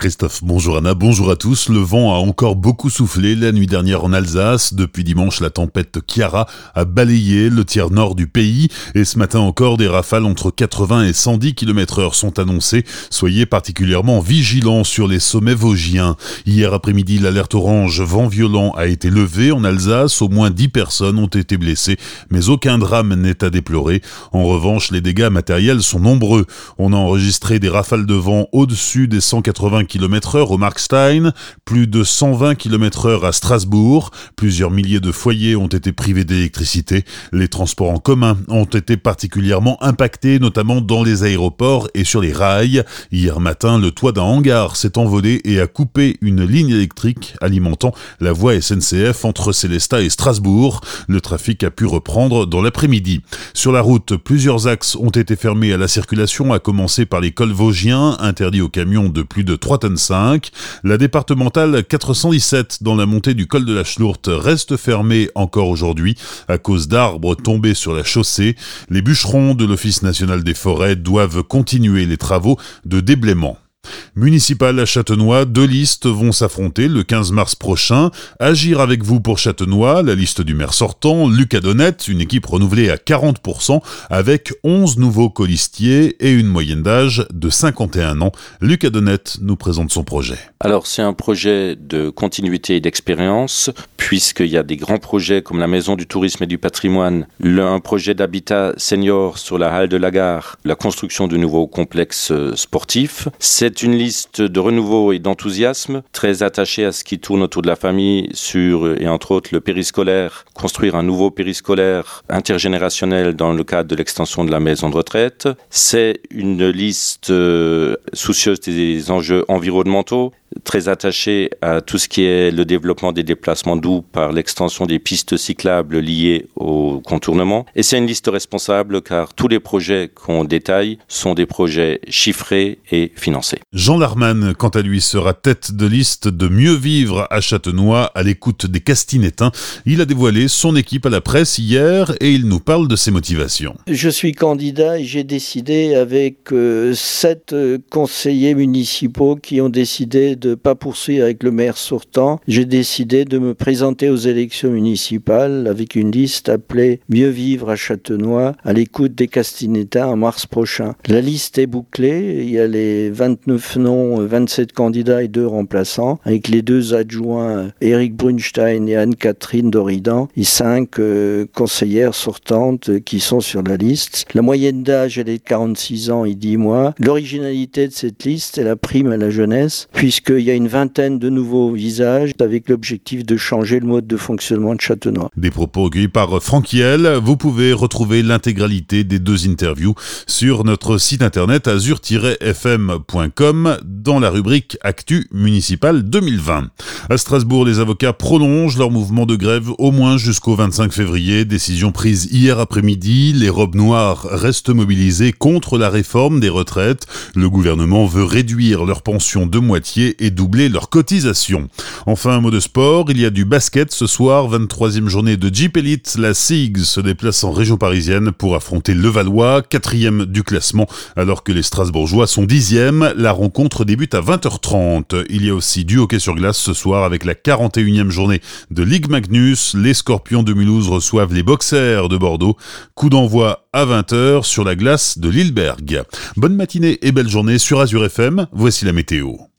Christophe, bonjour Anna, bonjour à tous. Le vent a encore beaucoup soufflé la nuit dernière en Alsace. Depuis dimanche, la tempête Chiara a balayé le tiers nord du pays et ce matin encore, des rafales entre 80 et 110 km heure sont annoncées. Soyez particulièrement vigilants sur les sommets vosgiens. Hier après-midi, l'alerte orange vent violent a été levée en Alsace. Au moins 10 personnes ont été blessées, mais aucun drame n'est à déplorer. En revanche, les dégâts matériels sont nombreux. On a enregistré des rafales de vent au-dessus des 180 km heure au Markstein, plus de 120 km heure à Strasbourg, plusieurs milliers de foyers ont été privés d'électricité, les transports en commun ont été particulièrement impactés, notamment dans les aéroports et sur les rails. Hier matin, le toit d'un hangar s'est envolé et a coupé une ligne électrique alimentant la voie SNCF entre Célestat et Strasbourg. Le trafic a pu reprendre dans l'après-midi. Sur la route, plusieurs axes ont été fermés à la circulation, à commencer par les cols vosgiens, interdits aux camions de plus de 3 tonnes 5. La départementale 417 dans la montée du col de la Schlourte reste fermée encore aujourd'hui à cause d'arbres tombés sur la chaussée. Les bûcherons de l'Office national des forêts doivent continuer les travaux de déblaiement. Municipal à Châtenois, deux listes vont s'affronter le 15 mars prochain. Agir avec vous pour Châtenois, la liste du maire sortant, Lucas Donnette, une équipe renouvelée à 40%, avec 11 nouveaux colistiers et une moyenne d'âge de 51 ans. Lucas Donnette nous présente son projet. Alors c'est un projet de continuité et d'expérience, puisqu'il y a des grands projets comme la Maison du Tourisme et du Patrimoine, un projet d'habitat senior sur la halle de la gare, la construction de nouveaux complexes sportifs. C'est une liste de renouveau et d'enthousiasme, très attachée à ce qui tourne autour de la famille, sur, et entre autres, le périscolaire, construire un nouveau périscolaire intergénérationnel dans le cadre de l'extension de la maison de retraite. C'est une liste euh, soucieuse des enjeux environnementaux, très attaché à tout ce qui est le développement des déplacements doux par l'extension des pistes cyclables liées au contournement. Et c'est une liste responsable car tous les projets qu'on détaille sont des projets chiffrés et financés. Jean Larman, quant à lui, sera tête de liste de Mieux vivre à Châtenois à l'écoute des Castinétains. Il a dévoilé son équipe à la presse hier et il nous parle de ses motivations. Je suis candidat et j'ai décidé avec euh, sept euh, conseillers municipaux qui ont décidé de ne pas poursuivre avec le maire sortant, j'ai décidé de me présenter aux élections municipales avec une liste appelée Mieux vivre à Châtenois à l'écoute des Castinétas en mars prochain. La liste est bouclée, il y a les 29 noms, 27 candidats et deux remplaçants, avec les deux adjoints Eric Brunstein et Anne-Catherine Doridan et cinq euh, conseillères sortantes qui sont sur la liste. La moyenne d'âge, elle est de 46 ans et 10 mois. L'originalité de cette liste est la prime à la jeunesse, puisque il y a une vingtaine de nouveaux visages avec l'objectif de changer le mode de fonctionnement de Châtenois. Des propos recueillis par Franck Hiel. Vous pouvez retrouver l'intégralité des deux interviews sur notre site internet azur-fm.com dans la rubrique Actu municipal 2020. À Strasbourg, les avocats prolongent leur mouvement de grève au moins jusqu'au 25 février. Décision prise hier après-midi. Les robes noires restent mobilisées contre la réforme des retraites. Le gouvernement veut réduire leur pension de moitié et doubler leurs cotisations. Enfin, un mot de sport, il y a du basket ce soir, 23e journée de Jeep Elite. La SIG se déplace en région parisienne pour affronter Levallois, quatrième du classement, alors que les Strasbourgeois sont dixièmes. La rencontre débute à 20h30. Il y a aussi du hockey sur glace ce soir avec la 41e journée de Ligue Magnus. Les Scorpions de Mulhouse reçoivent les Boxers de Bordeaux. Coup d'envoi à 20h sur la glace de Lilleberg. Bonne matinée et belle journée sur Azure FM. Voici la météo.